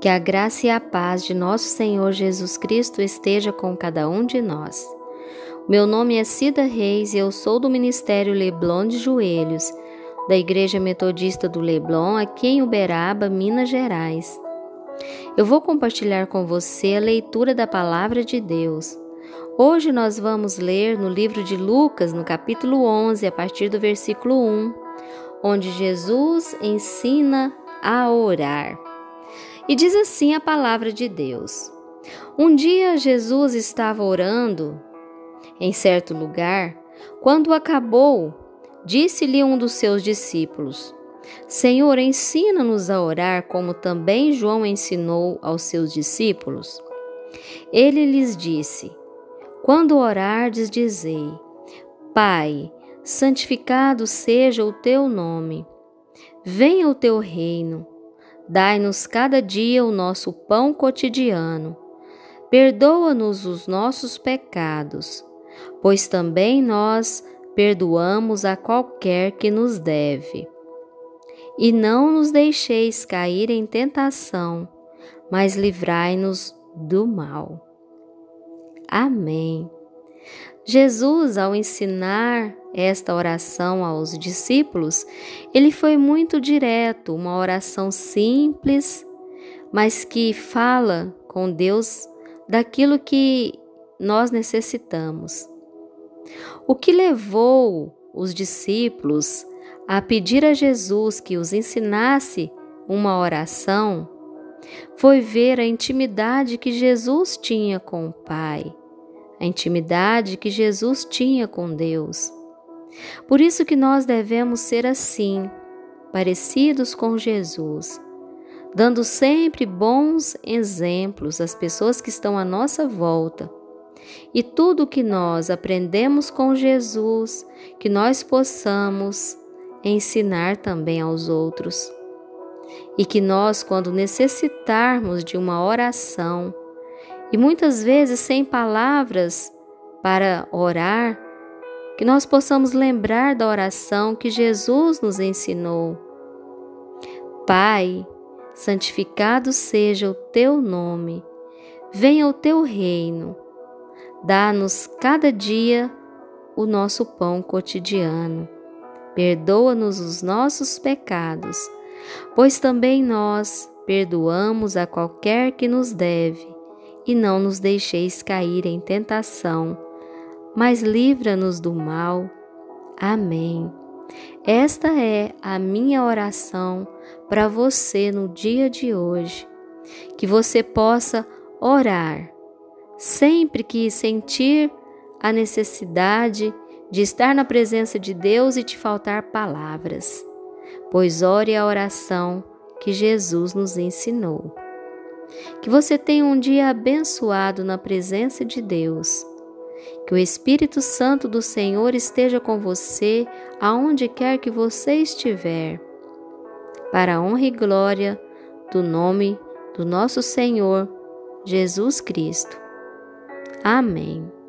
Que a graça e a paz de nosso Senhor Jesus Cristo esteja com cada um de nós. Meu nome é Cida Reis e eu sou do Ministério Leblon de Joelhos, da Igreja Metodista do Leblon, aqui em Uberaba, Minas Gerais. Eu vou compartilhar com você a leitura da Palavra de Deus. Hoje nós vamos ler no livro de Lucas, no capítulo 11, a partir do versículo 1, onde Jesus ensina a orar. E diz assim a palavra de Deus: Um dia Jesus estava orando em certo lugar. Quando acabou, disse-lhe um dos seus discípulos: Senhor, ensina-nos a orar como também João ensinou aos seus discípulos. Ele lhes disse: Quando orardes, dizei: Pai, santificado seja o teu nome. Venha o teu reino. Dai-nos cada dia o nosso pão cotidiano. Perdoa-nos os nossos pecados, pois também nós perdoamos a qualquer que nos deve. E não nos deixeis cair em tentação, mas livrai-nos do mal. Amém. Jesus, ao ensinar esta oração aos discípulos, ele foi muito direto, uma oração simples, mas que fala com Deus daquilo que nós necessitamos. O que levou os discípulos a pedir a Jesus que os ensinasse uma oração foi ver a intimidade que Jesus tinha com o Pai, a intimidade que Jesus tinha com Deus. Por isso que nós devemos ser assim, parecidos com Jesus, dando sempre bons exemplos às pessoas que estão à nossa volta. E tudo que nós aprendemos com Jesus, que nós possamos ensinar também aos outros. E que nós, quando necessitarmos de uma oração, e muitas vezes sem palavras para orar, que nós possamos lembrar da oração que Jesus nos ensinou. Pai, santificado seja o teu nome, venha o teu reino, dá-nos cada dia o nosso pão cotidiano, perdoa-nos os nossos pecados, pois também nós perdoamos a qualquer que nos deve, e não nos deixeis cair em tentação mas livra-nos do mal. Amém. Esta é a minha oração para você no dia de hoje. Que você possa orar sempre que sentir a necessidade de estar na presença de Deus e te faltar palavras, pois ore a oração que Jesus nos ensinou. Que você tenha um dia abençoado na presença de Deus que o Espírito Santo do Senhor esteja com você aonde quer que você estiver, para a honra e glória do nome do nosso Senhor Jesus Cristo. Amém.